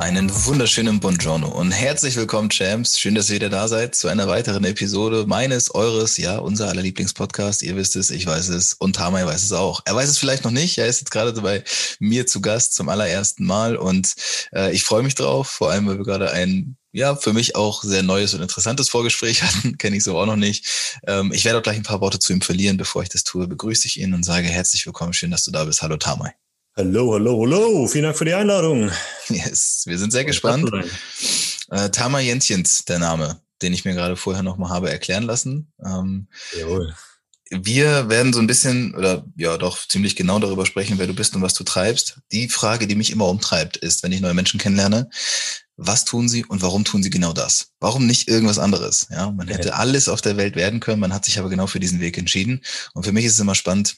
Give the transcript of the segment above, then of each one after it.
Einen wunderschönen Buongiorno und herzlich willkommen, Champs. Schön, dass ihr wieder da seid zu einer weiteren Episode meines, eures, ja, unser aller Lieblingspodcast. Ihr wisst es, ich weiß es und Tamay weiß es auch. Er weiß es vielleicht noch nicht. Er ist jetzt gerade bei mir zu Gast zum allerersten Mal und äh, ich freue mich drauf, vor allem, weil wir gerade ein ja, für mich auch sehr neues und interessantes Vorgespräch hatten, kenne ich so auch noch nicht. Ähm, ich werde auch gleich ein paar Worte zu ihm verlieren. Bevor ich das tue, begrüße ich ihn und sage herzlich willkommen. Schön, dass du da bist. Hallo Tamay. Hallo, hallo, hallo. Vielen Dank für die Einladung. Yes, wir sind sehr gespannt. Äh, Tama Jentjens, der Name, den ich mir gerade vorher nochmal habe erklären lassen. Ähm, Jawohl. Wir werden so ein bisschen oder ja doch ziemlich genau darüber sprechen, wer du bist und was du treibst. Die Frage, die mich immer umtreibt, ist, wenn ich neue Menschen kennenlerne, was tun sie und warum tun sie genau das? Warum nicht irgendwas anderes? Ja, man hätte alles auf der Welt werden können, man hat sich aber genau für diesen Weg entschieden. Und für mich ist es immer spannend,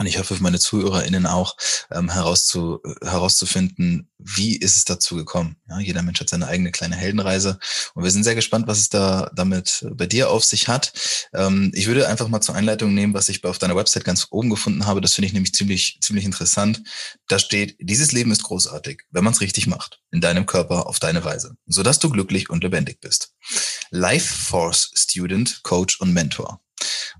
und ich hoffe für meine ZuhörerInnen auch, ähm, herauszu, herauszufinden, wie ist es dazu gekommen. Ja, jeder Mensch hat seine eigene kleine Heldenreise und wir sind sehr gespannt, was es da damit bei dir auf sich hat. Ähm, ich würde einfach mal zur Einleitung nehmen, was ich auf deiner Website ganz oben gefunden habe. Das finde ich nämlich ziemlich, ziemlich interessant. Da steht, dieses Leben ist großartig, wenn man es richtig macht, in deinem Körper, auf deine Weise, sodass du glücklich und lebendig bist. Life Force Student, Coach und Mentor.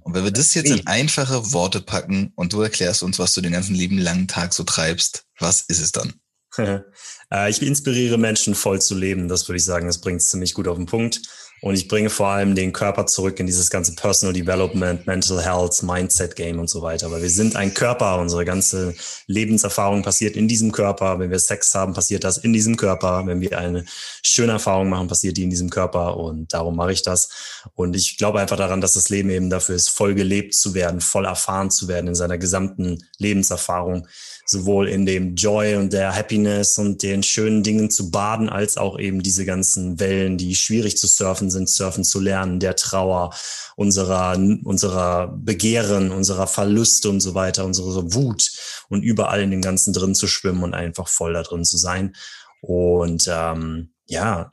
Und wenn wir das jetzt in einfache Worte packen und du erklärst uns, was du den ganzen lieben langen Tag so treibst, was ist es dann? Äh, ich inspiriere Menschen voll zu leben. Das würde ich sagen, das bringt es ziemlich gut auf den Punkt. Und ich bringe vor allem den Körper zurück in dieses ganze Personal Development, Mental Health, Mindset Game und so weiter. Weil wir sind ein Körper. Unsere ganze Lebenserfahrung passiert in diesem Körper. Wenn wir Sex haben, passiert das in diesem Körper. Wenn wir eine schöne Erfahrung machen, passiert die in diesem Körper. Und darum mache ich das. Und ich glaube einfach daran, dass das Leben eben dafür ist, voll gelebt zu werden, voll erfahren zu werden in seiner gesamten Lebenserfahrung sowohl in dem Joy und der Happiness und den schönen Dingen zu baden, als auch eben diese ganzen Wellen, die schwierig zu surfen sind, surfen zu lernen, der Trauer, unserer, unserer Begehren, unserer Verluste und so weiter, unsere Wut und überall in dem Ganzen drin zu schwimmen und einfach voll da drin zu sein. Und ähm, ja,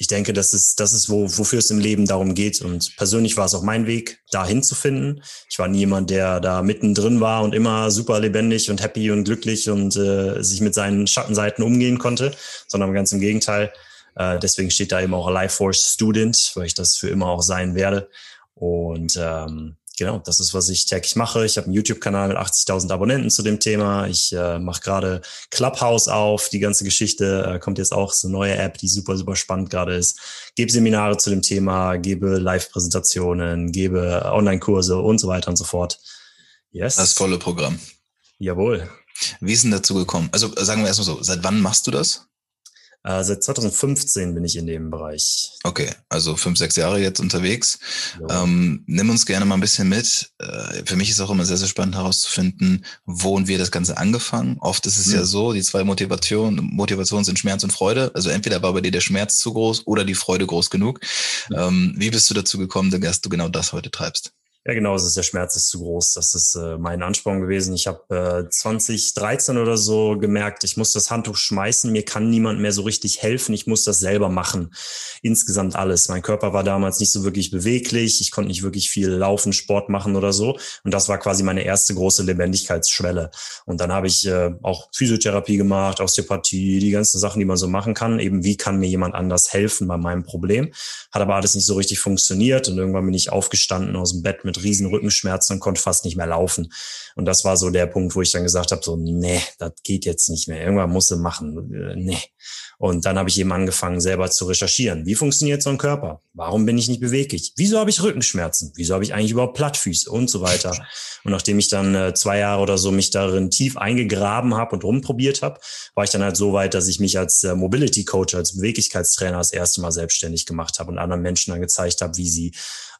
ich denke, das ist, das ist, wo, wofür es im Leben darum geht. Und persönlich war es auch mein Weg, dahin zu finden. Ich war niemand, der da mittendrin war und immer super lebendig und happy und glücklich und äh, sich mit seinen Schattenseiten umgehen konnte, sondern ganz im Gegenteil. Äh, deswegen steht da eben auch Life Force Student, weil ich das für immer auch sein werde. Und ähm, genau, das ist, was ich täglich mache. Ich habe einen YouTube-Kanal mit 80.000 Abonnenten zu dem Thema. Ich äh, mache gerade Clubhouse auf. Die ganze Geschichte äh, kommt jetzt auch, so eine neue App, die super, super spannend gerade ist. Gebe Seminare zu dem Thema, gebe Live-Präsentationen, gebe Online-Kurse und so weiter und so fort. Yes. Das volle Programm. Jawohl. Wie ist denn dazu gekommen? Also sagen wir erstmal so, seit wann machst du das? Äh, seit 2015 bin ich in dem Bereich. Okay, also fünf, sechs Jahre jetzt unterwegs. Ja. Ähm, nimm uns gerne mal ein bisschen mit. Äh, für mich ist auch immer sehr, sehr spannend herauszufinden, wo und wie das Ganze angefangen. Oft ist es mhm. ja so, die zwei Motivationen, Motivationen sind Schmerz und Freude. Also entweder war bei dir der Schmerz zu groß oder die Freude groß genug. Mhm. Ähm, wie bist du dazu gekommen, dass du genau das heute treibst? Ja, genau, es ist der Schmerz ist zu groß. Das ist äh, mein Ansporn gewesen. Ich habe äh, 2013 oder so gemerkt, ich muss das Handtuch schmeißen, mir kann niemand mehr so richtig helfen, ich muss das selber machen. Insgesamt alles. Mein Körper war damals nicht so wirklich beweglich, ich konnte nicht wirklich viel laufen, Sport machen oder so. Und das war quasi meine erste große Lebendigkeitsschwelle. Und dann habe ich äh, auch Physiotherapie gemacht, Osteopathie, die ganzen Sachen, die man so machen kann. Eben, wie kann mir jemand anders helfen bei meinem Problem? Hat aber alles nicht so richtig funktioniert. Und irgendwann bin ich aufgestanden aus dem Bett mit riesen Rückenschmerzen und konnte fast nicht mehr laufen. Und das war so der Punkt, wo ich dann gesagt habe, so, nee, das geht jetzt nicht mehr. Irgendwann muss du machen. Äh, nee. Und dann habe ich eben angefangen, selber zu recherchieren. Wie funktioniert so ein Körper? Warum bin ich nicht beweglich? Wieso habe ich Rückenschmerzen? Wieso habe ich eigentlich überhaupt Plattfüße und so weiter? Und nachdem ich dann äh, zwei Jahre oder so mich darin tief eingegraben habe und rumprobiert habe, war ich dann halt so weit, dass ich mich als äh, Mobility Coach, als Beweglichkeitstrainer das erste Mal selbstständig gemacht habe und anderen Menschen dann gezeigt habe, wie sie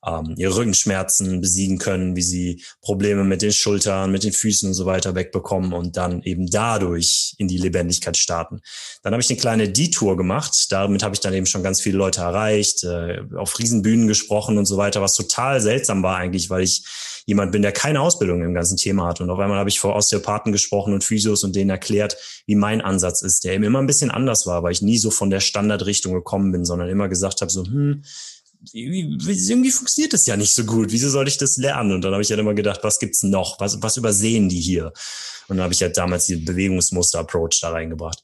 ähm, ihre Rückenschmerzen besiegen können, wie sie Probleme mit den Schultern, mit den Füßen und so weiter wegbekommen und dann eben dadurch in die Lebendigkeit starten. Dann habe ich eine kleine Detour gemacht. Damit habe ich dann eben schon ganz viele Leute erreicht, äh, auf Riesenbühnen gesprochen und so weiter, was total seltsam war eigentlich, weil ich jemand bin, der keine Ausbildung im ganzen Thema hat. Und auf einmal habe ich vor Osteopathen gesprochen und Physios und denen erklärt, wie mein Ansatz ist, der eben immer ein bisschen anders war, weil ich nie so von der Standardrichtung gekommen bin, sondern immer gesagt habe, so, hm, irgendwie funktioniert das ja nicht so gut. Wieso soll ich das lernen? Und dann habe ich halt immer gedacht, was gibt's noch? Was, was übersehen die hier? Und dann habe ich halt damals die Bewegungsmuster-Approach da reingebracht.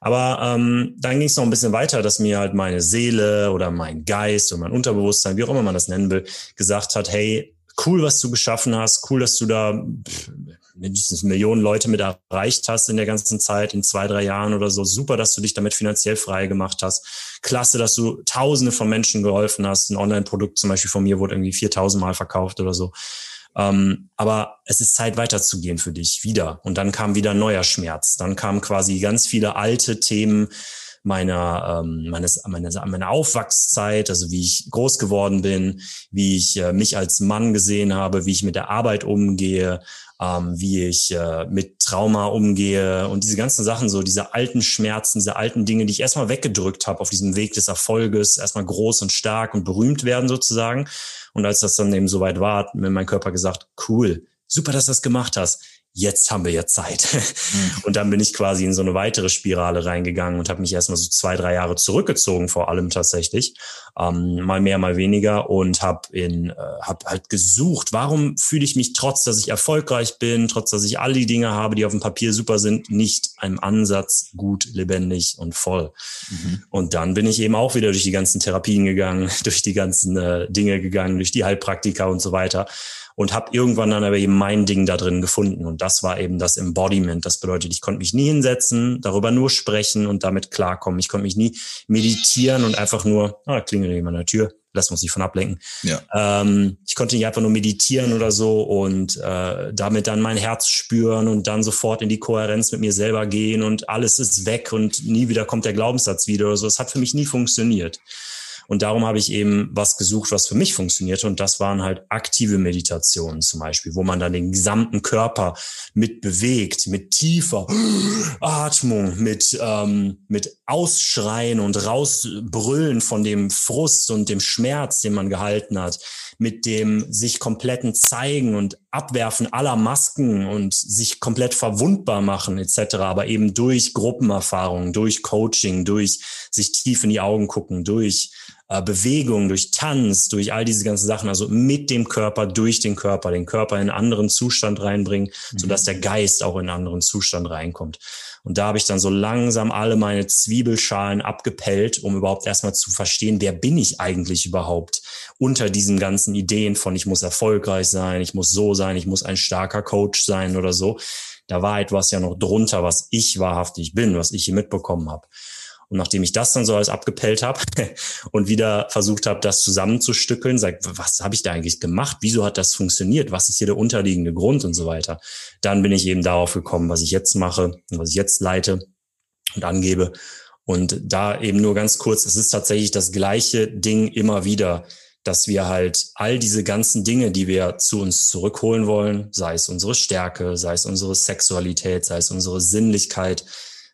Aber ähm, dann ging es noch ein bisschen weiter, dass mir halt meine Seele oder mein Geist oder mein Unterbewusstsein, wie auch immer man das nennen will, gesagt hat, hey, cool, was du geschaffen hast, cool, dass du da mindestens Millionen Leute mit erreicht hast in der ganzen Zeit, in zwei, drei Jahren oder so. Super, dass du dich damit finanziell frei gemacht hast. Klasse, dass du Tausende von Menschen geholfen hast. Ein Online-Produkt zum Beispiel von mir wurde irgendwie 4000 Mal verkauft oder so. Ähm, aber es ist Zeit weiterzugehen für dich wieder. Und dann kam wieder neuer Schmerz. Dann kamen quasi ganz viele alte Themen, meiner, ähm, meines, meiner, meiner Aufwachszeit, also wie ich groß geworden bin, wie ich äh, mich als Mann gesehen habe, wie ich mit der Arbeit umgehe, ähm, wie ich äh, mit Trauma umgehe und diese ganzen Sachen, so diese alten Schmerzen, diese alten Dinge, die ich erstmal weggedrückt habe auf diesem Weg des Erfolges, erstmal groß und stark und berühmt werden sozusagen. Und als das dann eben soweit war, hat mir mein Körper gesagt, cool, super, dass du das gemacht hast jetzt haben wir ja Zeit. Mhm. Und dann bin ich quasi in so eine weitere Spirale reingegangen und habe mich erstmal so zwei, drei Jahre zurückgezogen, vor allem tatsächlich. Ähm, mal mehr, mal weniger und habe in, äh, hab halt gesucht, warum fühle ich mich trotz, dass ich erfolgreich bin, trotz, dass ich all die Dinge habe, die auf dem Papier super sind, nicht einem Ansatz gut, lebendig und voll. Mhm. Und dann bin ich eben auch wieder durch die ganzen Therapien gegangen, durch die ganzen äh, Dinge gegangen, durch die Heilpraktika und so weiter und habe irgendwann dann aber eben mein Ding da drin gefunden und das war eben das Embodiment. Das bedeutet, ich konnte mich nie hinsetzen, darüber nur sprechen und damit klarkommen. Ich konnte mich nie meditieren und einfach nur, ah, klingelt jemand an der Tür, lass uns nicht von ablenken. Ja. Ähm, ich konnte nicht einfach nur meditieren oder so und äh, damit dann mein Herz spüren und dann sofort in die Kohärenz mit mir selber gehen und alles ist weg und nie wieder kommt der Glaubenssatz wieder oder so. Das hat für mich nie funktioniert. Und darum habe ich eben was gesucht, was für mich funktionierte. Und das waren halt aktive Meditationen zum Beispiel, wo man dann den gesamten Körper mit bewegt, mit tiefer Atmung, mit, ähm, mit Ausschreien und Rausbrüllen von dem Frust und dem Schmerz, den man gehalten hat, mit dem sich kompletten Zeigen und Abwerfen aller Masken und sich komplett verwundbar machen etc., aber eben durch Gruppenerfahrungen, durch Coaching, durch sich tief in die Augen gucken, durch äh, Bewegung, durch Tanz, durch all diese ganzen Sachen, also mit dem Körper, durch den Körper, den Körper in einen anderen Zustand reinbringen, mhm. sodass der Geist auch in einen anderen Zustand reinkommt. Und da habe ich dann so langsam alle meine Zwiebelschalen abgepellt, um überhaupt erstmal zu verstehen, wer bin ich eigentlich überhaupt unter diesen ganzen Ideen von, ich muss erfolgreich sein, ich muss so sein, ich muss ein starker Coach sein oder so. Da war etwas ja noch drunter, was ich wahrhaftig bin, was ich hier mitbekommen habe. Und nachdem ich das dann so alles abgepellt habe und wieder versucht habe, das zusammenzustückeln, sag, was habe ich da eigentlich gemacht? Wieso hat das funktioniert? Was ist hier der unterliegende Grund und so weiter? Dann bin ich eben darauf gekommen, was ich jetzt mache und was ich jetzt leite und angebe. Und da eben nur ganz kurz, es ist tatsächlich das gleiche Ding immer wieder, dass wir halt all diese ganzen Dinge, die wir zu uns zurückholen wollen, sei es unsere Stärke, sei es unsere Sexualität, sei es unsere Sinnlichkeit,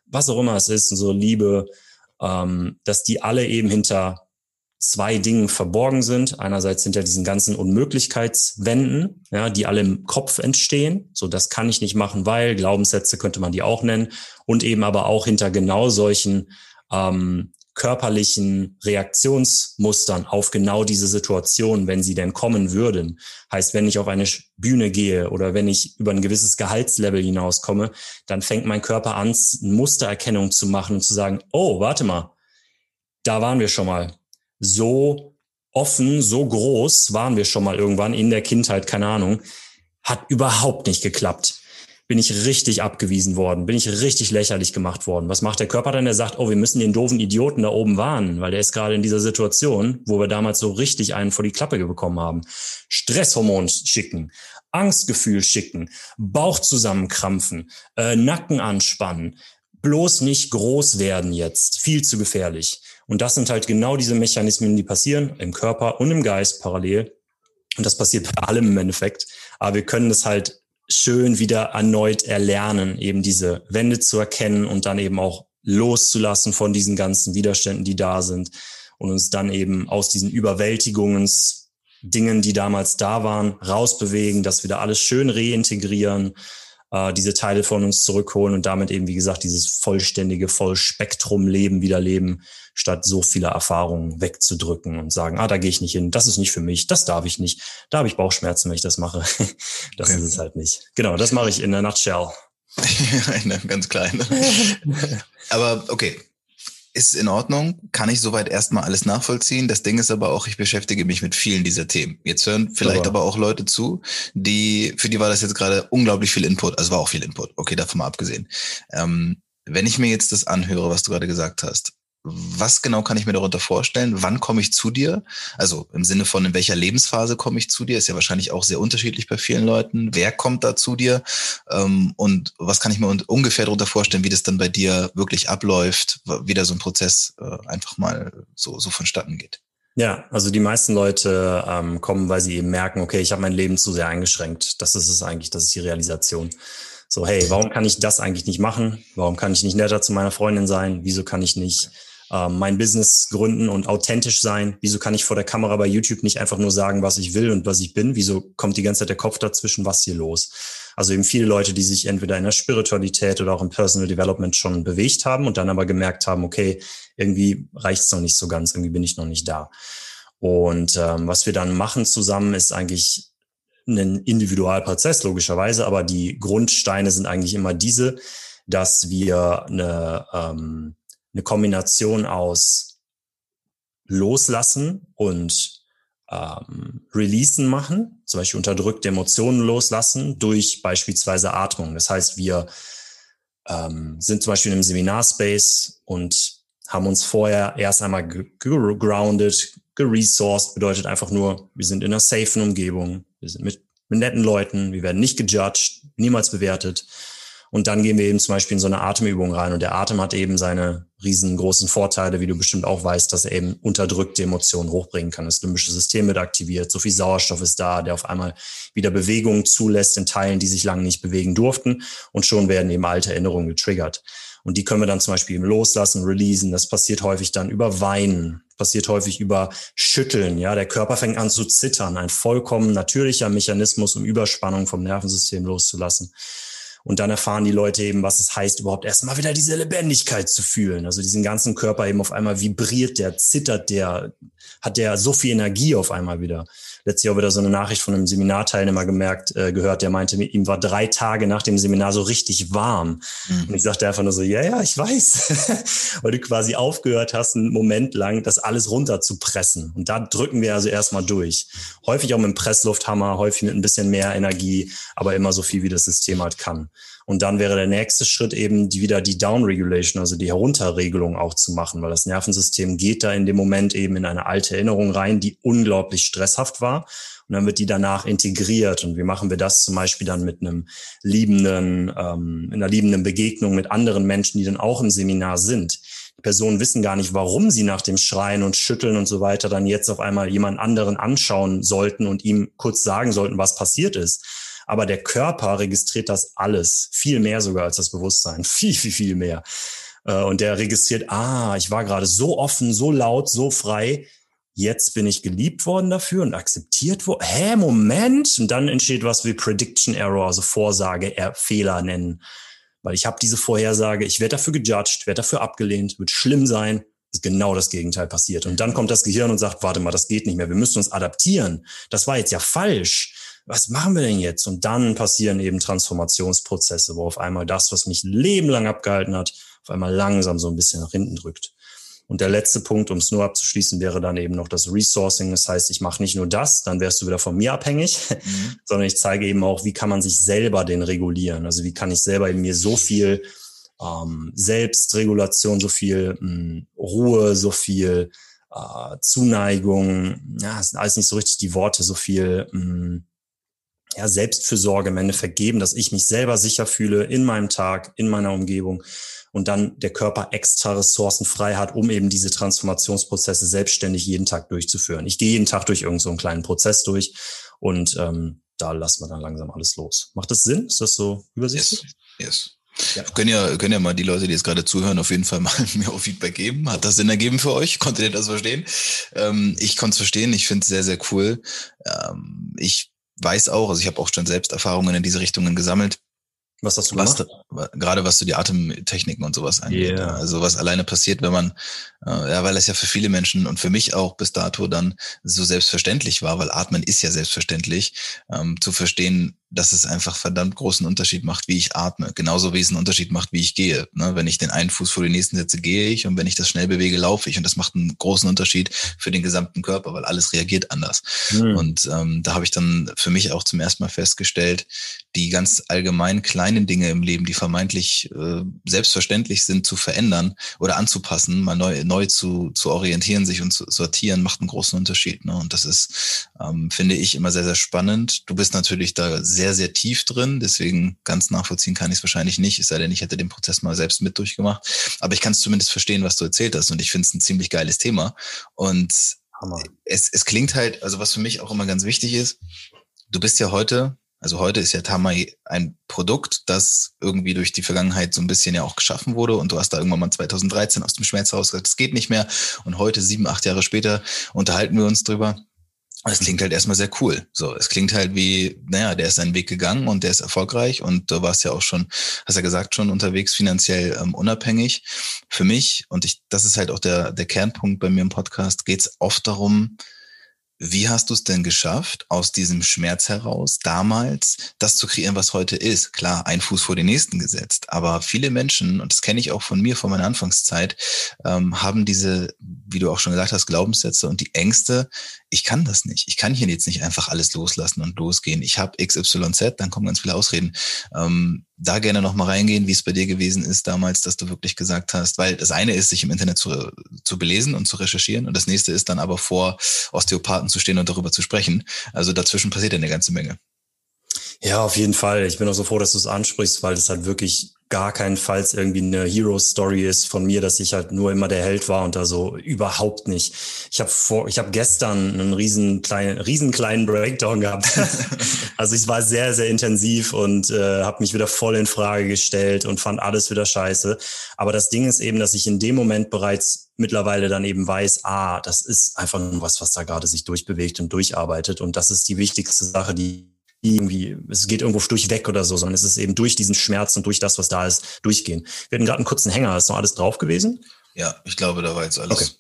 was auch immer es ist, unsere Liebe, ähm, dass die alle eben hinter zwei Dingen verborgen sind. Einerseits hinter diesen ganzen Unmöglichkeitswänden, ja, die alle im Kopf entstehen. So, das kann ich nicht machen, weil Glaubenssätze könnte man die auch nennen. Und eben aber auch hinter genau solchen ähm, körperlichen Reaktionsmustern auf genau diese Situation, wenn sie denn kommen würden. Heißt, wenn ich auf eine Bühne gehe oder wenn ich über ein gewisses Gehaltslevel hinauskomme, dann fängt mein Körper an, Mustererkennung zu machen und zu sagen, oh, warte mal, da waren wir schon mal. So offen, so groß waren wir schon mal irgendwann in der Kindheit, keine Ahnung, hat überhaupt nicht geklappt. Bin ich richtig abgewiesen worden, bin ich richtig lächerlich gemacht worden. Was macht der Körper dann? Der sagt, oh, wir müssen den doofen Idioten da oben warnen, weil der ist gerade in dieser Situation, wo wir damals so richtig einen vor die Klappe bekommen haben. Stresshormon schicken, Angstgefühl schicken, Bauch zusammenkrampfen, äh, Nacken anspannen, bloß nicht groß werden jetzt, viel zu gefährlich. Und das sind halt genau diese Mechanismen, die passieren im Körper und im Geist parallel. Und das passiert bei allem im Endeffekt. Aber wir können das halt schön wieder erneut erlernen, eben diese Wände zu erkennen und dann eben auch loszulassen von diesen ganzen Widerständen, die da sind und uns dann eben aus diesen Überwältigungsdingen, die damals da waren, rausbewegen, dass wir da alles schön reintegrieren äh, diese Teile von uns zurückholen und damit eben, wie gesagt, dieses vollständige Vollspektrum-Leben wieder leben, statt so viele Erfahrungen wegzudrücken und sagen, ah, da gehe ich nicht hin, das ist nicht für mich, das darf ich nicht, da habe ich Bauchschmerzen, wenn ich das mache. das okay. ist es halt nicht. Genau, das mache ich in der Nutshell. Eine ganz kleine. Aber okay, ist in Ordnung, kann ich soweit erstmal alles nachvollziehen. Das Ding ist aber auch, ich beschäftige mich mit vielen dieser Themen. Jetzt hören vielleicht aber, aber auch Leute zu, die, für die war das jetzt gerade unglaublich viel Input. Also war auch viel Input. Okay, davon mal abgesehen. Ähm, wenn ich mir jetzt das anhöre, was du gerade gesagt hast, was genau kann ich mir darunter vorstellen? Wann komme ich zu dir? Also im Sinne von, in welcher Lebensphase komme ich zu dir? Ist ja wahrscheinlich auch sehr unterschiedlich bei vielen Leuten. Wer kommt da zu dir? Ähm, und was kann ich mir ungefähr darunter vorstellen, wie das dann bei dir wirklich abläuft, wie da so ein Prozess äh, einfach mal so, so vonstatten geht? Ja, also die meisten Leute ähm, kommen, weil sie eben merken, okay, ich habe mein Leben zu sehr eingeschränkt. Das ist es eigentlich, das ist die Realisation. So, hey, warum kann ich das eigentlich nicht machen? Warum kann ich nicht netter zu meiner Freundin sein? Wieso kann ich nicht äh, mein Business gründen und authentisch sein? Wieso kann ich vor der Kamera bei YouTube nicht einfach nur sagen, was ich will und was ich bin? Wieso kommt die ganze Zeit der Kopf dazwischen? Was hier los? Also eben viele Leute, die sich entweder in der Spiritualität oder auch im Personal Development schon bewegt haben und dann aber gemerkt haben, okay, irgendwie reicht's noch nicht so ganz, irgendwie bin ich noch nicht da. Und ähm, was wir dann machen zusammen ist eigentlich ein Individualprozess, logischerweise, aber die Grundsteine sind eigentlich immer diese, dass wir eine ähm, eine Kombination aus Loslassen und ähm, Releasen machen, zum Beispiel unterdrückte Emotionen loslassen durch beispielsweise Atmung. Das heißt, wir ähm, sind zum Beispiel in einem Seminarspace und haben uns vorher erst einmal gegrounded, geresourced, bedeutet einfach nur, wir sind in einer safen Umgebung, wir sind mit, mit netten Leuten, wir werden nicht gejudged, niemals bewertet. Und dann gehen wir eben zum Beispiel in so eine Atemübung rein. Und der Atem hat eben seine riesengroßen Vorteile, wie du bestimmt auch weißt, dass er eben unterdrückte Emotionen hochbringen kann. Das limbische System wird aktiviert, so viel Sauerstoff ist da, der auf einmal wieder Bewegungen zulässt in Teilen, die sich lange nicht bewegen durften. Und schon werden eben alte Erinnerungen getriggert. Und die können wir dann zum Beispiel eben loslassen, releasen. Das passiert häufig dann über Weinen, passiert häufig über Schütteln. Ja, der Körper fängt an zu zittern. Ein vollkommen natürlicher Mechanismus, um Überspannung vom Nervensystem loszulassen. Und dann erfahren die Leute eben, was es heißt, überhaupt erstmal wieder diese Lebendigkeit zu fühlen. Also diesen ganzen Körper eben auf einmal vibriert der, zittert der, hat der so viel Energie auf einmal wieder. Letztes Jahr wieder so eine Nachricht von einem Seminarteilnehmer gemerkt, äh, gehört, der meinte, ihm war drei Tage nach dem Seminar so richtig warm. Mhm. Und ich sagte einfach nur so, ja, ja, ich weiß. Weil du quasi aufgehört hast, einen Moment lang das alles runterzupressen. Und da drücken wir also erstmal durch. Häufig auch mit dem Presslufthammer, häufig mit ein bisschen mehr Energie, aber immer so viel, wie das System halt kann. Und dann wäre der nächste Schritt eben die, wieder die Downregulation, also die Herunterregelung auch zu machen, weil das Nervensystem geht da in dem Moment eben in eine alte Erinnerung rein, die unglaublich stresshaft war. Und dann wird die danach integriert. Und wie machen wir das zum Beispiel dann mit einem liebenden, ähm, in einer liebenden Begegnung mit anderen Menschen, die dann auch im Seminar sind? Die Personen wissen gar nicht, warum sie nach dem Schreien und Schütteln und so weiter dann jetzt auf einmal jemand anderen anschauen sollten und ihm kurz sagen sollten, was passiert ist aber der Körper registriert das alles, viel mehr sogar als das Bewusstsein, viel, viel, viel mehr. Äh, und der registriert, ah, ich war gerade so offen, so laut, so frei. Jetzt bin ich geliebt worden dafür und akzeptiert worden. Hä, Moment. Und dann entsteht was wie Prediction Error, also Vorsage, Fehler nennen. Weil ich habe diese Vorhersage, ich werde dafür gejudged, werde dafür abgelehnt, wird schlimm sein, ist genau das Gegenteil passiert. Und dann kommt das Gehirn und sagt, warte mal, das geht nicht mehr, wir müssen uns adaptieren. Das war jetzt ja falsch was machen wir denn jetzt? Und dann passieren eben Transformationsprozesse, wo auf einmal das, was mich lebenlang abgehalten hat, auf einmal langsam so ein bisschen nach hinten drückt. Und der letzte Punkt, um es nur abzuschließen, wäre dann eben noch das Resourcing. Das heißt, ich mache nicht nur das, dann wärst du wieder von mir abhängig, mhm. sondern ich zeige eben auch, wie kann man sich selber den regulieren. Also wie kann ich selber in mir so viel ähm, Selbstregulation, so viel mh, hm, Ruhe, so viel äh, Zuneigung, ja, das sind alles nicht so richtig die Worte, so viel mh, hm, ja, Selbstfürsorge im Endeffekt geben, dass ich mich selber sicher fühle in meinem Tag, in meiner Umgebung und dann der Körper extra Ressourcen frei hat, um eben diese Transformationsprozesse selbstständig jeden Tag durchzuführen. Ich gehe jeden Tag durch irgendeinen so kleinen Prozess durch und ähm, da lassen wir dann langsam alles los. Macht das Sinn? Ist das so übersichtlich? Yes. yes. Ja. Können ja, können ja mal die Leute, die jetzt gerade zuhören, auf jeden Fall mal mir auch Feedback geben. Hat das Sinn ergeben für euch? Konntet ihr das verstehen? Ähm, ich konnte es verstehen. Ich finde es sehr, sehr cool. Ähm, ich weiß auch, also ich habe auch schon selbst Erfahrungen in diese Richtungen gesammelt. Was hast du gemacht? Was, gerade was so die Atemtechniken und sowas angeht. Yeah. Also was alleine passiert, wenn man, äh, ja, weil es ja für viele Menschen und für mich auch bis dato dann so selbstverständlich war, weil Atmen ist ja selbstverständlich, ähm, zu verstehen, dass es einfach verdammt großen Unterschied macht, wie ich atme. Genauso wie es einen Unterschied macht, wie ich gehe. Ne? Wenn ich den einen Fuß vor den nächsten setze, gehe ich und wenn ich das schnell bewege, laufe ich. Und das macht einen großen Unterschied für den gesamten Körper, weil alles reagiert anders. Mhm. Und ähm, da habe ich dann für mich auch zum ersten Mal festgestellt, die ganz allgemein kleinen Dinge im Leben, die vermeintlich äh, selbstverständlich sind, zu verändern oder anzupassen, mal neu, neu zu, zu orientieren, sich und zu sortieren, macht einen großen Unterschied. Ne? Und das ist, ähm, finde ich, immer sehr, sehr spannend. Du bist natürlich da sehr sehr, sehr tief drin. Deswegen ganz nachvollziehen kann ich es wahrscheinlich nicht, es sei denn, ich hätte den Prozess mal selbst mit durchgemacht. Aber ich kann es zumindest verstehen, was du erzählt hast. Und ich finde es ein ziemlich geiles Thema. Und es, es klingt halt, also was für mich auch immer ganz wichtig ist, du bist ja heute, also heute ist ja Tamai ein Produkt, das irgendwie durch die Vergangenheit so ein bisschen ja auch geschaffen wurde und du hast da irgendwann mal 2013 aus dem Schmerz raus gesagt, es geht nicht mehr und heute, sieben, acht Jahre später, unterhalten wir uns drüber es klingt halt erstmal sehr cool. So, es klingt halt wie, naja, der ist seinen Weg gegangen und der ist erfolgreich und du warst ja auch schon, hast ja gesagt, schon unterwegs finanziell ähm, unabhängig. Für mich, und ich, das ist halt auch der, der Kernpunkt bei mir im Podcast, geht es oft darum, wie hast du es denn geschafft, aus diesem Schmerz heraus damals das zu kreieren, was heute ist? Klar, ein Fuß vor den nächsten gesetzt, aber viele Menschen, und das kenne ich auch von mir, von meiner Anfangszeit, ähm, haben diese, wie du auch schon gesagt hast, Glaubenssätze und die Ängste, ich kann das nicht. Ich kann hier jetzt nicht einfach alles loslassen und losgehen. Ich habe XYZ, dann kommen ganz viele Ausreden. Ähm, da gerne noch mal reingehen, wie es bei dir gewesen ist damals, dass du wirklich gesagt hast, weil das eine ist, sich im Internet zu, zu belesen und zu recherchieren und das nächste ist dann aber vor Osteopathen zu stehen und darüber zu sprechen. Also dazwischen passiert ja eine ganze Menge. Ja, auf jeden Fall. Ich bin auch so froh, dass du es ansprichst, weil es halt wirklich gar keinenfalls irgendwie eine Hero-Story ist von mir, dass ich halt nur immer der Held war und da so überhaupt nicht. Ich habe vor, ich habe gestern einen riesen kleinen, riesen kleinen Breakdown gehabt. also ich war sehr, sehr intensiv und äh, habe mich wieder voll in Frage gestellt und fand alles wieder scheiße. Aber das Ding ist eben, dass ich in dem Moment bereits mittlerweile dann eben weiß, ah, das ist einfach nur was, was da gerade sich durchbewegt und durcharbeitet und das ist die wichtigste Sache, die irgendwie, es geht irgendwo durchweg oder so, sondern es ist eben durch diesen Schmerz und durch das, was da ist, durchgehen. Wir hatten gerade einen kurzen Hänger, ist noch alles drauf gewesen? Ja, ich glaube, da war jetzt alles. Okay.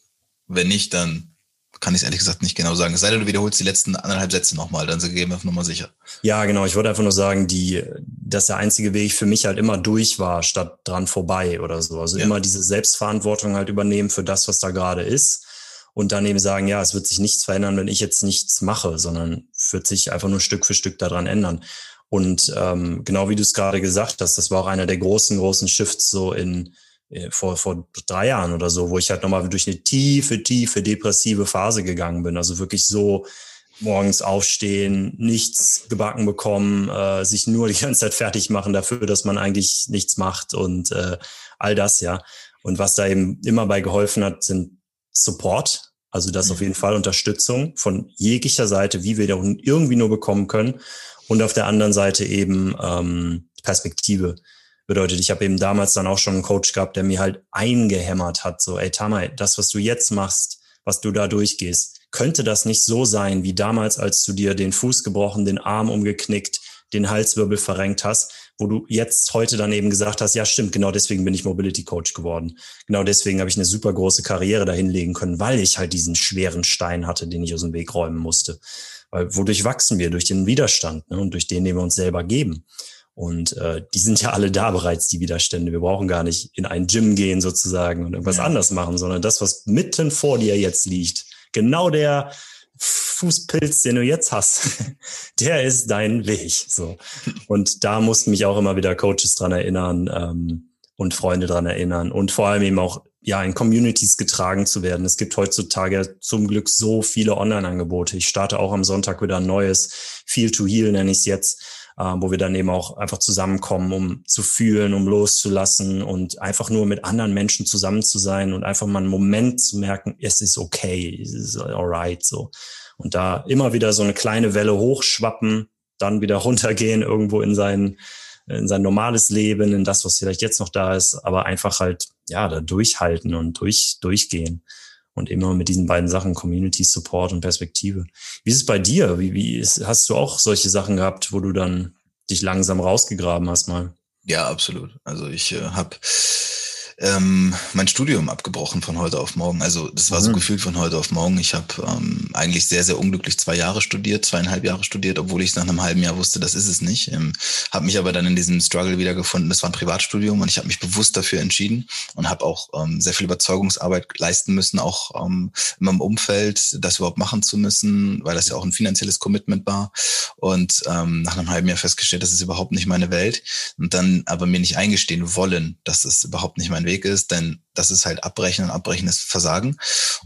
Wenn nicht, dann kann ich es ehrlich gesagt nicht genau sagen. Es sei denn, du wiederholst die letzten anderthalb Sätze nochmal, dann sind wir nochmal sicher. Ja, genau. Ich wollte einfach nur sagen, die, dass der einzige Weg für mich halt immer durch war, statt dran vorbei oder so. Also ja. immer diese Selbstverantwortung halt übernehmen für das, was da gerade ist und dann eben sagen, ja, es wird sich nichts verändern, wenn ich jetzt nichts mache, sondern wird sich einfach nur Stück für Stück daran ändern. Und ähm, genau wie du es gerade gesagt hast, das war auch einer der großen, großen Shifts so in äh, vor, vor drei Jahren oder so, wo ich halt nochmal durch eine tiefe, tiefe depressive Phase gegangen bin. Also wirklich so morgens aufstehen, nichts gebacken bekommen, äh, sich nur die ganze Zeit fertig machen dafür, dass man eigentlich nichts macht und äh, all das, ja. Und was da eben immer bei geholfen hat, sind Support, also das auf mhm. jeden Fall Unterstützung von jeglicher Seite, wie wir da irgendwie nur bekommen können. Und auf der anderen Seite eben ähm, Perspektive. Bedeutet, ich habe eben damals dann auch schon einen Coach gehabt, der mir halt eingehämmert hat, so, ey Tamay, das, was du jetzt machst, was du da durchgehst, könnte das nicht so sein wie damals, als du dir den Fuß gebrochen, den Arm umgeknickt, den Halswirbel verrenkt hast, wo du jetzt heute dann eben gesagt hast, ja stimmt, genau deswegen bin ich Mobility Coach geworden. Genau deswegen habe ich eine super große Karriere dahin legen können, weil ich halt diesen schweren Stein hatte, den ich aus dem Weg räumen musste. Weil wodurch wachsen wir? Durch den Widerstand ne? und durch den, den wir uns selber geben. Und äh, die sind ja alle da bereits, die Widerstände. Wir brauchen gar nicht in ein Gym gehen sozusagen und irgendwas ja. anders machen, sondern das, was mitten vor dir jetzt liegt, genau der Fußpilz, den du jetzt hast, der ist dein Weg. So. Und da mussten mich auch immer wieder Coaches dran erinnern ähm, und Freunde dran erinnern und vor allem eben auch ja in Communities getragen zu werden. Es gibt heutzutage zum Glück so viele Online-Angebote. Ich starte auch am Sonntag wieder ein neues Feel to Heal, nenne ich es jetzt wo wir dann eben auch einfach zusammenkommen, um zu fühlen, um loszulassen und einfach nur mit anderen Menschen zusammen zu sein und einfach mal einen Moment zu merken, es ist okay, es ist alright, so. Und da immer wieder so eine kleine Welle hochschwappen, dann wieder runtergehen irgendwo in sein, in sein normales Leben, in das, was vielleicht jetzt noch da ist, aber einfach halt, ja, da durchhalten und durch, durchgehen und immer mit diesen beiden Sachen Community Support und Perspektive. Wie ist es bei dir? Wie, wie ist, hast du auch solche Sachen gehabt, wo du dann dich langsam rausgegraben hast mal? Ja, absolut. Also ich äh, habe ähm, mein Studium abgebrochen von heute auf morgen. Also das war mhm. so gefühlt von heute auf morgen. Ich habe ähm, eigentlich sehr, sehr unglücklich zwei Jahre studiert, zweieinhalb Jahre studiert, obwohl ich nach einem halben Jahr wusste, das ist es nicht. Ähm, habe mich aber dann in diesem Struggle wiedergefunden. Das war ein Privatstudium und ich habe mich bewusst dafür entschieden und habe auch ähm, sehr viel Überzeugungsarbeit leisten müssen, auch ähm, in meinem Umfeld, das überhaupt machen zu müssen, weil das ja auch ein finanzielles Commitment war. Und ähm, nach einem halben Jahr festgestellt, das ist überhaupt nicht meine Welt. Und dann aber mir nicht eingestehen wollen, dass es überhaupt nicht mein Weg ist, denn das ist halt Abbrechen und Abbrechen ist Versagen.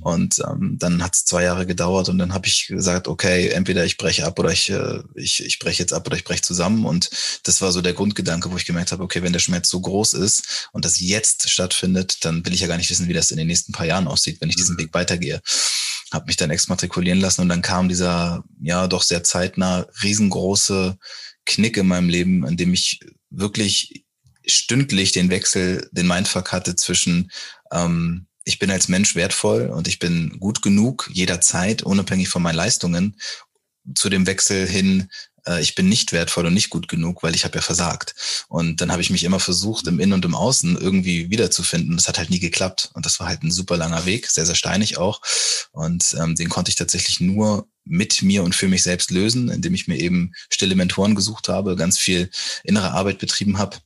Und ähm, dann hat es zwei Jahre gedauert und dann habe ich gesagt, okay, entweder ich breche ab oder ich, äh, ich, ich breche jetzt ab oder ich breche zusammen. Und das war so der Grundgedanke, wo ich gemerkt habe, okay, wenn der Schmerz so groß ist und das jetzt stattfindet, dann will ich ja gar nicht wissen, wie das in den nächsten paar Jahren aussieht, wenn ich diesen mhm. Weg weitergehe. Habe mich dann exmatrikulieren lassen und dann kam dieser, ja, doch sehr zeitnah riesengroße Knick in meinem Leben, in dem ich wirklich stündlich den Wechsel, den Mindfuck hatte zwischen ähm, ich bin als Mensch wertvoll und ich bin gut genug jederzeit, unabhängig von meinen Leistungen, zu dem Wechsel hin, äh, ich bin nicht wertvoll und nicht gut genug, weil ich habe ja versagt. Und dann habe ich mich immer versucht, im Innen und im Außen irgendwie wiederzufinden. Das hat halt nie geklappt. Und das war halt ein super langer Weg, sehr, sehr steinig auch. Und ähm, den konnte ich tatsächlich nur mit mir und für mich selbst lösen, indem ich mir eben stille Mentoren gesucht habe, ganz viel innere Arbeit betrieben habe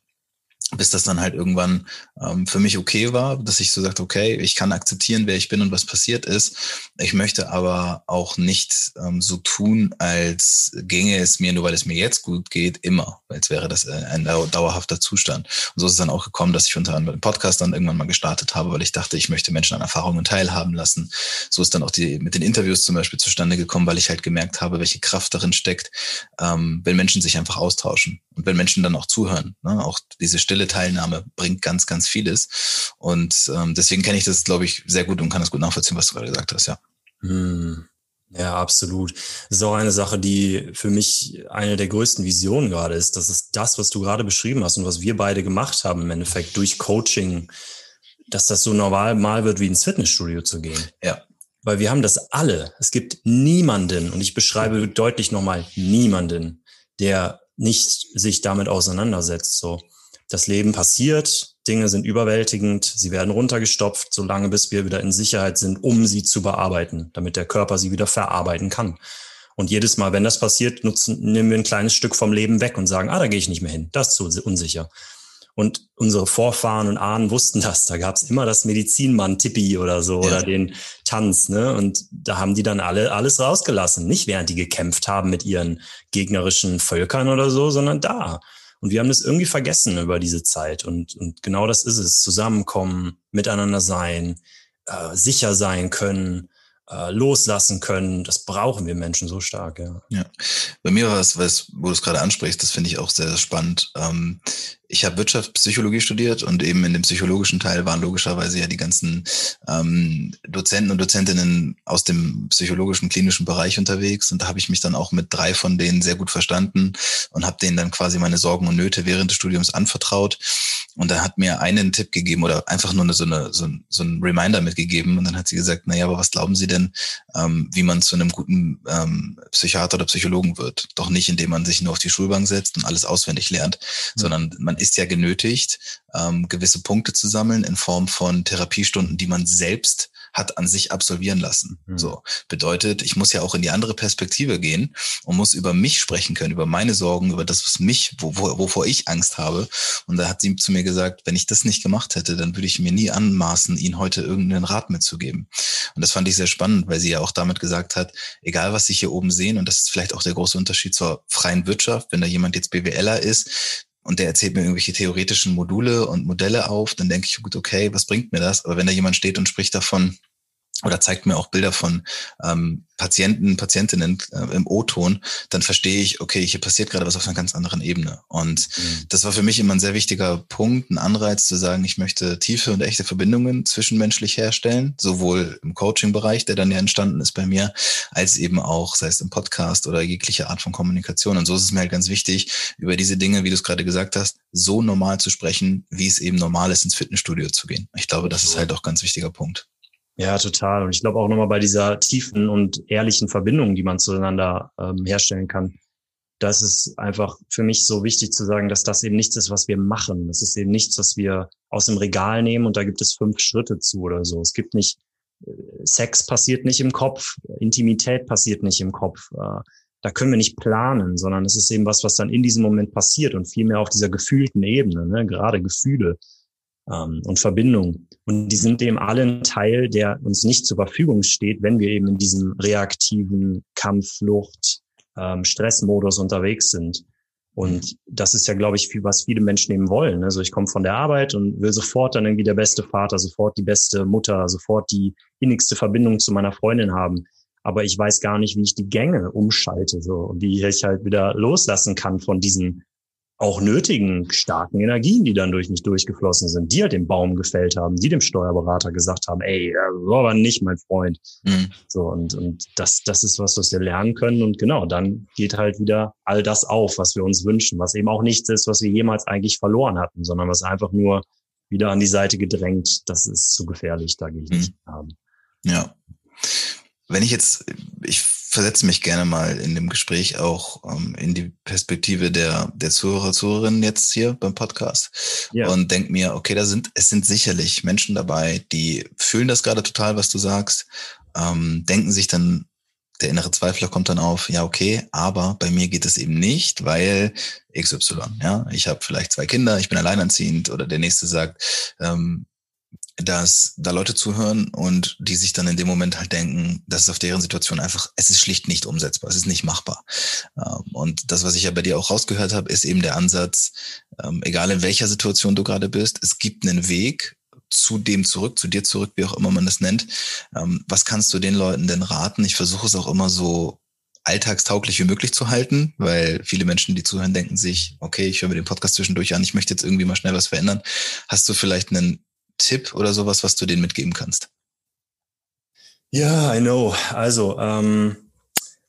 bis das dann halt irgendwann ähm, für mich okay war, dass ich so sagte, okay, ich kann akzeptieren, wer ich bin und was passiert ist. Ich möchte aber auch nicht ähm, so tun, als ginge es mir, nur weil es mir jetzt gut geht, immer, als wäre das äh, ein dauerhafter Zustand. Und so ist es dann auch gekommen, dass ich unter anderem den Podcast dann irgendwann mal gestartet habe, weil ich dachte, ich möchte Menschen an Erfahrungen teilhaben lassen. So ist dann auch die mit den Interviews zum Beispiel zustande gekommen, weil ich halt gemerkt habe, welche Kraft darin steckt, ähm, wenn Menschen sich einfach austauschen und wenn Menschen dann auch zuhören. Ne? Auch diese stille Teilnahme bringt ganz, ganz vieles. Und ähm, deswegen kenne ich das, glaube ich, sehr gut und kann das gut nachvollziehen, was du gerade gesagt hast, ja. Hm. Ja, absolut. Das ist auch eine Sache, die für mich eine der größten Visionen gerade ist. Das ist das, was du gerade beschrieben hast und was wir beide gemacht haben im Endeffekt durch Coaching, dass das so normal mal wird, wie ins Fitnessstudio zu gehen. Ja. Weil wir haben das alle. Es gibt niemanden, und ich beschreibe deutlich nochmal niemanden, der nicht sich damit auseinandersetzt. So, das Leben passiert, Dinge sind überwältigend, sie werden runtergestopft, solange bis wir wieder in Sicherheit sind, um sie zu bearbeiten, damit der Körper sie wieder verarbeiten kann. Und jedes Mal, wenn das passiert, nutzen, nehmen wir ein kleines Stück vom Leben weg und sagen, ah, da gehe ich nicht mehr hin, das ist zu unsicher. Und unsere Vorfahren und Ahnen wussten das. Da gab's immer das Medizinmann Tippi oder so ja. oder den Tanz. Ne? Und da haben die dann alle alles rausgelassen. Nicht während die gekämpft haben mit ihren gegnerischen Völkern oder so, sondern da. Und wir haben das irgendwie vergessen über diese Zeit. Und, und genau das ist es. Zusammenkommen, miteinander sein, äh, sicher sein können, äh, loslassen können. Das brauchen wir Menschen so stark, ja. Ja. Bei mir war es, wo du es gerade ansprichst, das finde ich auch sehr, sehr spannend. Ähm, ich habe Wirtschaftspsychologie studiert und eben in dem psychologischen Teil waren logischerweise ja die ganzen ähm, Dozenten und Dozentinnen aus dem psychologischen klinischen Bereich unterwegs. Und da habe ich mich dann auch mit drei von denen sehr gut verstanden und habe denen dann quasi meine Sorgen und Nöte während des Studiums anvertraut. Und da hat mir einen Tipp gegeben oder einfach nur so, eine, so, ein, so ein Reminder mitgegeben. Und dann hat sie gesagt, naja, aber was glauben Sie denn, ähm, wie man zu einem guten ähm, Psychiater oder Psychologen wird? Doch nicht, indem man sich nur auf die Schulbank setzt und alles auswendig lernt, mhm. sondern man ist ja genötigt, ähm, gewisse Punkte zu sammeln in Form von Therapiestunden, die man selbst hat an sich absolvieren lassen. Mhm. So bedeutet, ich muss ja auch in die andere Perspektive gehen und muss über mich sprechen können, über meine Sorgen, über das, was mich, wo, wo, wovor ich Angst habe. Und da hat sie zu mir gesagt, wenn ich das nicht gemacht hätte, dann würde ich mir nie anmaßen, ihnen heute irgendeinen Rat mitzugeben. Und das fand ich sehr spannend, weil sie ja auch damit gesagt hat, egal was Sie hier oben sehen, und das ist vielleicht auch der große Unterschied zur freien Wirtschaft, wenn da jemand jetzt BWLer ist, und der erzählt mir irgendwelche theoretischen Module und Modelle auf, dann denke ich, gut, okay, was bringt mir das? Aber wenn da jemand steht und spricht davon, oder zeigt mir auch Bilder von ähm, Patienten, Patientinnen äh, im O-Ton, dann verstehe ich, okay, hier passiert gerade was auf einer ganz anderen Ebene. Und mhm. das war für mich immer ein sehr wichtiger Punkt, ein Anreiz zu sagen, ich möchte tiefe und echte Verbindungen zwischenmenschlich herstellen, sowohl im Coaching-Bereich, der dann ja entstanden ist bei mir, als eben auch, sei es im Podcast oder jegliche Art von Kommunikation. Und so ist es mir halt ganz wichtig, über diese Dinge, wie du es gerade gesagt hast, so normal zu sprechen, wie es eben normal ist, ins Fitnessstudio zu gehen. Ich glaube, das ist halt auch ganz wichtiger Punkt. Ja, total. Und ich glaube auch nochmal bei dieser tiefen und ehrlichen Verbindung, die man zueinander ähm, herstellen kann, das ist einfach für mich so wichtig zu sagen, dass das eben nichts ist, was wir machen. Das ist eben nichts, was wir aus dem Regal nehmen und da gibt es fünf Schritte zu oder so. Es gibt nicht, äh, Sex passiert nicht im Kopf, Intimität passiert nicht im Kopf. Äh, da können wir nicht planen, sondern es ist eben was, was dann in diesem Moment passiert und vielmehr auf dieser gefühlten Ebene, ne? gerade Gefühle ähm, und Verbindung. Und die sind eben alle ein Teil, der uns nicht zur Verfügung steht, wenn wir eben in diesem reaktiven Kampfflucht, ähm, Stressmodus unterwegs sind. Und das ist ja, glaube ich, viel, was viele Menschen eben wollen. Also ich komme von der Arbeit und will sofort dann irgendwie der beste Vater, sofort die beste Mutter, sofort die innigste Verbindung zu meiner Freundin haben. Aber ich weiß gar nicht, wie ich die Gänge umschalte, so, wie ich halt wieder loslassen kann von diesen auch nötigen starken Energien, die dann durch mich durchgeflossen sind, die halt den Baum gefällt haben, die dem Steuerberater gesagt haben, ey, so aber nicht, mein Freund. Mhm. So, und, und das, das ist was, was wir lernen können. Und genau, dann geht halt wieder all das auf, was wir uns wünschen, was eben auch nichts ist, was wir jemals eigentlich verloren hatten, sondern was einfach nur wieder an die Seite gedrängt, das ist zu gefährlich, da gehe ich mhm. nicht haben. Ja. Wenn ich jetzt, ich versetze mich gerne mal in dem Gespräch auch ähm, in die Perspektive der, der Zuhörer, Zuhörerinnen jetzt hier beim Podcast ja. und denke mir, okay, da sind, es sind sicherlich Menschen dabei, die fühlen das gerade total, was du sagst, ähm, denken sich dann, der innere Zweifler kommt dann auf, ja, okay, aber bei mir geht es eben nicht, weil XY, ja, ich habe vielleicht zwei Kinder, ich bin alleinerziehend oder der nächste sagt, ähm, dass da Leute zuhören und die sich dann in dem Moment halt denken, das ist auf deren Situation einfach, es ist schlicht nicht umsetzbar, es ist nicht machbar. Ähm, und das, was ich ja bei dir auch rausgehört habe, ist eben der Ansatz, ähm, egal in welcher Situation du gerade bist, es gibt einen Weg zu dem zurück, zu dir zurück, wie auch immer man das nennt. Ähm, was kannst du den Leuten denn raten? Ich versuche es auch immer so alltagstauglich wie möglich zu halten, weil viele Menschen, die zuhören, denken sich, okay, ich höre mir den Podcast zwischendurch an, ich möchte jetzt irgendwie mal schnell was verändern. Hast du vielleicht einen Tipp oder sowas, was du denen mitgeben kannst? Ja, I know. Also, ähm,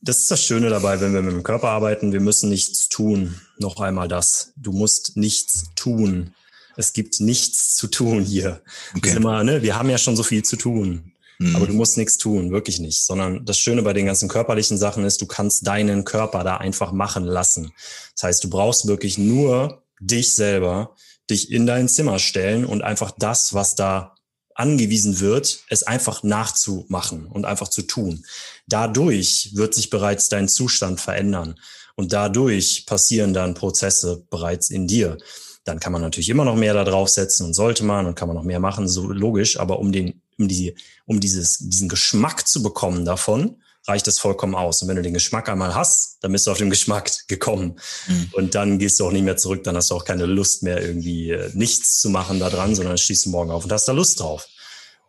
das ist das Schöne dabei, wenn wir mit dem Körper arbeiten. Wir müssen nichts tun. Noch einmal das. Du musst nichts tun. Es gibt nichts zu tun hier. Okay. Immer, ne? Wir haben ja schon so viel zu tun. Mhm. Aber du musst nichts tun, wirklich nicht. Sondern das Schöne bei den ganzen körperlichen Sachen ist, du kannst deinen Körper da einfach machen lassen. Das heißt, du brauchst wirklich nur dich selber dich in dein Zimmer stellen und einfach das, was da angewiesen wird, es einfach nachzumachen und einfach zu tun. Dadurch wird sich bereits dein Zustand verändern und dadurch passieren dann Prozesse bereits in dir. Dann kann man natürlich immer noch mehr da draufsetzen und sollte man und kann man noch mehr machen, so logisch, aber um den, um die, um dieses, diesen Geschmack zu bekommen davon, reicht das vollkommen aus. Und wenn du den Geschmack einmal hast, dann bist du auf den Geschmack gekommen. Mhm. Und dann gehst du auch nicht mehr zurück, dann hast du auch keine Lust mehr, irgendwie äh, nichts zu machen da dran, sondern stehst du morgen auf und hast da Lust drauf.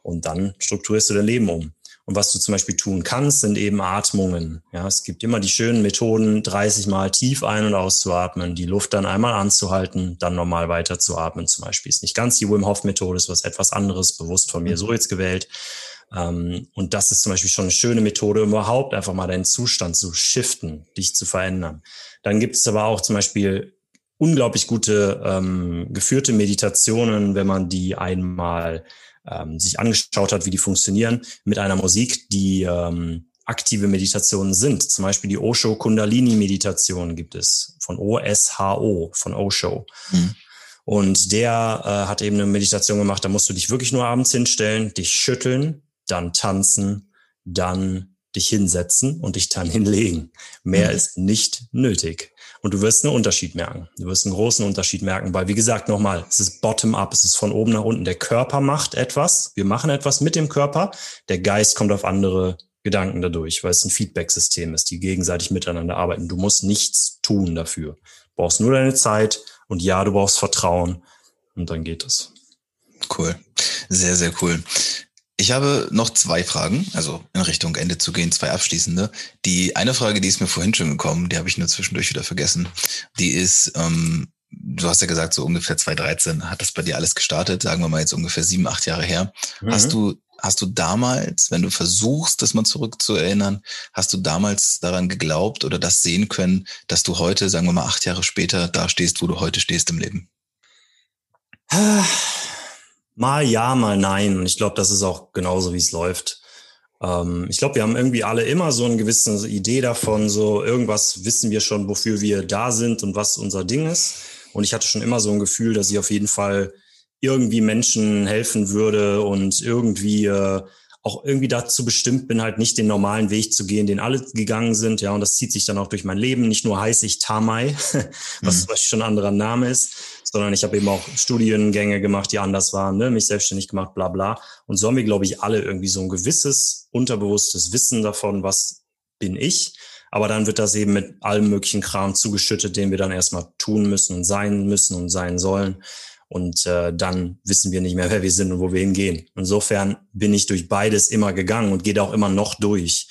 Und dann strukturierst du dein Leben um. Und was du zum Beispiel tun kannst, sind eben Atmungen. Ja, es gibt immer die schönen Methoden, 30 Mal tief ein- und auszuatmen, die Luft dann einmal anzuhalten, dann normal weiter zu atmen zum Beispiel. Ist nicht ganz die Wim Hof Methode, ist was etwas anderes, bewusst von mir so jetzt gewählt. Ähm, und das ist zum Beispiel schon eine schöne Methode, um überhaupt einfach mal deinen Zustand zu shiften, dich zu verändern. Dann gibt es aber auch zum Beispiel unglaublich gute ähm, geführte Meditationen, wenn man die einmal ähm, sich angeschaut hat, wie die funktionieren, mit einer Musik, die ähm, aktive Meditationen sind. Zum Beispiel die Osho Kundalini Meditation gibt es von OSHO, von Osho. Mhm. Und der äh, hat eben eine Meditation gemacht, da musst du dich wirklich nur abends hinstellen, dich schütteln, dann tanzen, dann dich hinsetzen und dich dann hinlegen. Mehr mhm. ist nicht nötig. Und du wirst einen Unterschied merken. Du wirst einen großen Unterschied merken, weil, wie gesagt, nochmal, es ist bottom-up, es ist von oben nach unten. Der Körper macht etwas, wir machen etwas mit dem Körper, der Geist kommt auf andere Gedanken dadurch, weil es ein Feedback-System ist, die gegenseitig miteinander arbeiten. Du musst nichts tun dafür. Du brauchst nur deine Zeit und ja, du brauchst Vertrauen und dann geht es. Cool. Sehr, sehr cool. Ich habe noch zwei Fragen, also in Richtung Ende zu gehen, zwei abschließende. Die eine Frage, die ist mir vorhin schon gekommen, die habe ich nur zwischendurch wieder vergessen. Die ist, ähm, du hast ja gesagt, so ungefähr 2013 hat das bei dir alles gestartet, sagen wir mal jetzt ungefähr sieben, acht Jahre her. Mhm. Hast du, hast du damals, wenn du versuchst, das mal zurückzuerinnern, hast du damals daran geglaubt oder das sehen können, dass du heute, sagen wir mal acht Jahre später, da stehst, wo du heute stehst im Leben? Mal ja, mal nein. Und ich glaube, das ist auch genauso, wie es läuft. Ähm, ich glaube, wir haben irgendwie alle immer so eine gewisse Idee davon, so irgendwas wissen wir schon, wofür wir da sind und was unser Ding ist. Und ich hatte schon immer so ein Gefühl, dass ich auf jeden Fall irgendwie Menschen helfen würde und irgendwie äh, auch irgendwie dazu bestimmt bin, halt nicht den normalen Weg zu gehen, den alle gegangen sind. Ja, und das zieht sich dann auch durch mein Leben. Nicht nur heiße ich Tamai, was mhm. zum Beispiel schon ein anderer Name ist, sondern ich habe eben auch Studiengänge gemacht, die anders waren, ne? mich selbstständig gemacht, bla bla. Und so haben wir, glaube ich, alle irgendwie so ein gewisses unterbewusstes Wissen davon, was bin ich. Aber dann wird das eben mit allem möglichen Kram zugeschüttet, den wir dann erstmal tun müssen und sein müssen und sein sollen. Und äh, dann wissen wir nicht mehr, wer wir sind und wo wir hingehen. Insofern bin ich durch beides immer gegangen und gehe auch immer noch durch.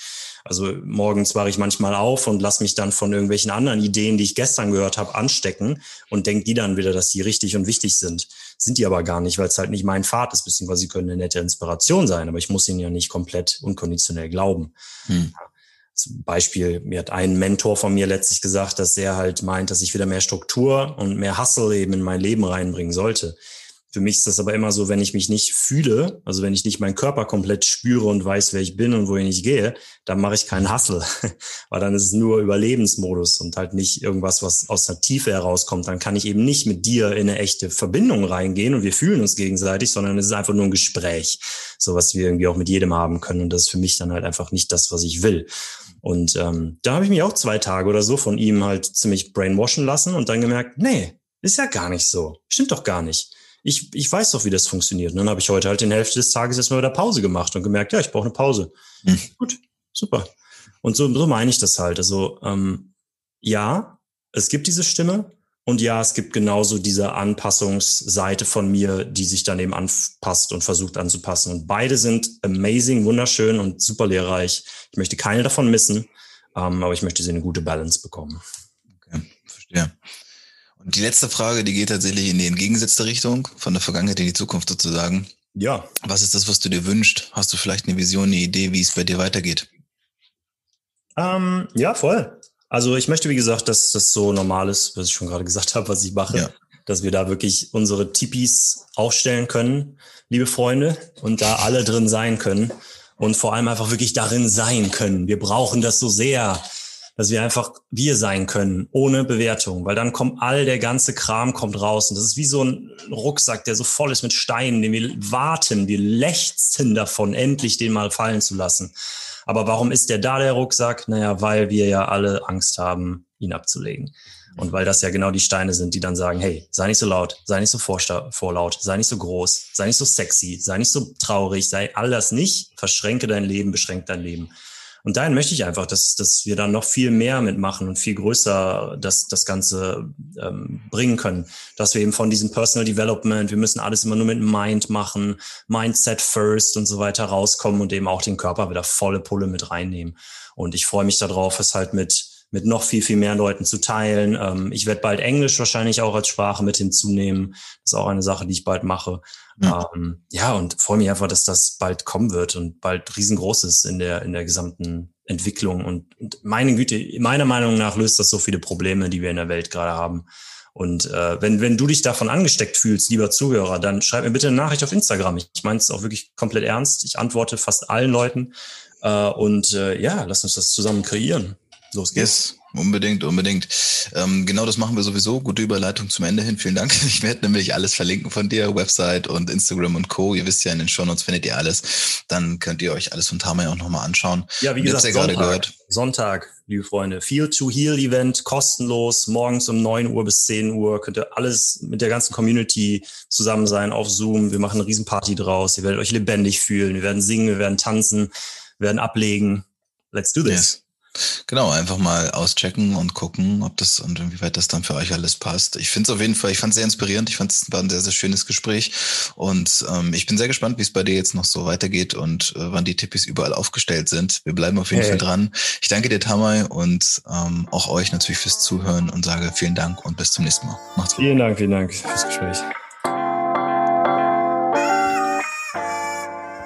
Also morgens wache ich manchmal auf und lasse mich dann von irgendwelchen anderen Ideen, die ich gestern gehört habe, anstecken und denke die dann wieder, dass die richtig und wichtig sind. Sind die aber gar nicht, weil es halt nicht mein Pfad ist, beziehungsweise sie können eine nette Inspiration sein, aber ich muss ihnen ja nicht komplett unkonditionell glauben. Hm. Zum Beispiel, mir hat ein Mentor von mir letztlich gesagt, dass er halt meint, dass ich wieder mehr Struktur und mehr Hustle eben in mein Leben reinbringen sollte. Für mich ist das aber immer so, wenn ich mich nicht fühle, also wenn ich nicht meinen Körper komplett spüre und weiß, wer ich bin und wohin ich gehe, dann mache ich keinen Hustle, weil dann ist es nur Überlebensmodus und halt nicht irgendwas, was aus der Tiefe herauskommt. Dann kann ich eben nicht mit dir in eine echte Verbindung reingehen und wir fühlen uns gegenseitig, sondern es ist einfach nur ein Gespräch, so was wir irgendwie auch mit jedem haben können und das ist für mich dann halt einfach nicht das, was ich will. Und ähm, da habe ich mich auch zwei Tage oder so von ihm halt ziemlich brainwashen lassen und dann gemerkt, nee, ist ja gar nicht so, stimmt doch gar nicht ich, ich weiß doch, wie das funktioniert. Und dann habe ich heute halt der Hälfte des Tages erstmal wieder Pause gemacht und gemerkt, ja, ich brauche eine Pause. Hm. Gut, super. Und so, so meine ich das halt. Also ähm, ja, es gibt diese Stimme und ja, es gibt genauso diese Anpassungsseite von mir, die sich dann eben anpasst und versucht anzupassen. Und beide sind amazing, wunderschön und super lehrreich. Ich möchte keine davon missen, ähm, aber ich möchte sie eine gute Balance bekommen. Okay, verstehe. Und die letzte Frage, die geht tatsächlich in die entgegengesetzte Richtung, von der Vergangenheit in die Zukunft sozusagen. Ja. Was ist das, was du dir wünschst? Hast du vielleicht eine Vision, eine Idee, wie es bei dir weitergeht? Ähm, ja, voll. Also ich möchte, wie gesagt, dass das so normal ist, was ich schon gerade gesagt habe, was ich mache, ja. dass wir da wirklich unsere Tipis aufstellen können, liebe Freunde, und da alle drin sein können und vor allem einfach wirklich darin sein können. Wir brauchen das so sehr dass wir einfach wir sein können, ohne Bewertung, weil dann kommt all der ganze Kram kommt raus und das ist wie so ein Rucksack, der so voll ist mit Steinen, den wir warten, wir lechzen davon, endlich den mal fallen zu lassen. Aber warum ist der da, der Rucksack? Naja, weil wir ja alle Angst haben, ihn abzulegen. Und weil das ja genau die Steine sind, die dann sagen, hey, sei nicht so laut, sei nicht so vorlaut, sei nicht so groß, sei nicht so sexy, sei nicht so traurig, sei all das nicht, verschränke dein Leben, beschränke dein Leben. Und dahin möchte ich einfach, dass, dass wir da noch viel mehr mitmachen und viel größer das, das Ganze ähm, bringen können. Dass wir eben von diesem Personal Development, wir müssen alles immer nur mit Mind machen, Mindset first und so weiter rauskommen und eben auch den Körper wieder volle Pulle mit reinnehmen. Und ich freue mich darauf, es halt mit mit noch viel, viel mehr Leuten zu teilen. Ähm, ich werde bald Englisch wahrscheinlich auch als Sprache mit hinzunehmen. Das ist auch eine Sache, die ich bald mache. Ja, ähm, ja und freue mich einfach, dass das bald kommen wird und bald riesengroß ist in der, in der gesamten Entwicklung. Und, und meine Güte, meiner Meinung nach löst das so viele Probleme, die wir in der Welt gerade haben. Und äh, wenn, wenn du dich davon angesteckt fühlst, lieber Zuhörer, dann schreib mir bitte eine Nachricht auf Instagram. Ich meine es auch wirklich komplett ernst. Ich antworte fast allen Leuten. Äh, und äh, ja, lass uns das zusammen kreieren. Los geht's. Yes. Unbedingt, unbedingt. Ähm, genau das machen wir sowieso. Gute Überleitung zum Ende hin. Vielen Dank. Ich werde nämlich alles verlinken von dir, Website und Instagram und Co. Ihr wisst ja, in den Shownotes findet ihr alles. Dann könnt ihr euch alles von Tamay auch nochmal anschauen. Ja, wie gesagt, ja Sonntag. Sonntag, liebe Freunde. Feel to Heal Event, kostenlos, morgens um neun Uhr bis zehn Uhr. Könnt ihr alles mit der ganzen Community zusammen sein auf Zoom. Wir machen eine Riesenparty draus. Ihr werdet euch lebendig fühlen. Wir werden singen, wir werden tanzen, wir werden ablegen. Let's do this. Yes. Genau, einfach mal auschecken und gucken, ob das und inwieweit das dann für euch alles passt. Ich finde es auf jeden Fall, ich fand es sehr inspirierend. Ich fand es war ein sehr, sehr schönes Gespräch. Und ähm, ich bin sehr gespannt, wie es bei dir jetzt noch so weitergeht und äh, wann die Tippis überall aufgestellt sind. Wir bleiben auf jeden hey. Fall dran. Ich danke dir, Tamay, und ähm, auch euch natürlich fürs Zuhören und sage vielen Dank und bis zum nächsten Mal. Macht's gut. Vielen Dank, vielen Dank fürs Gespräch.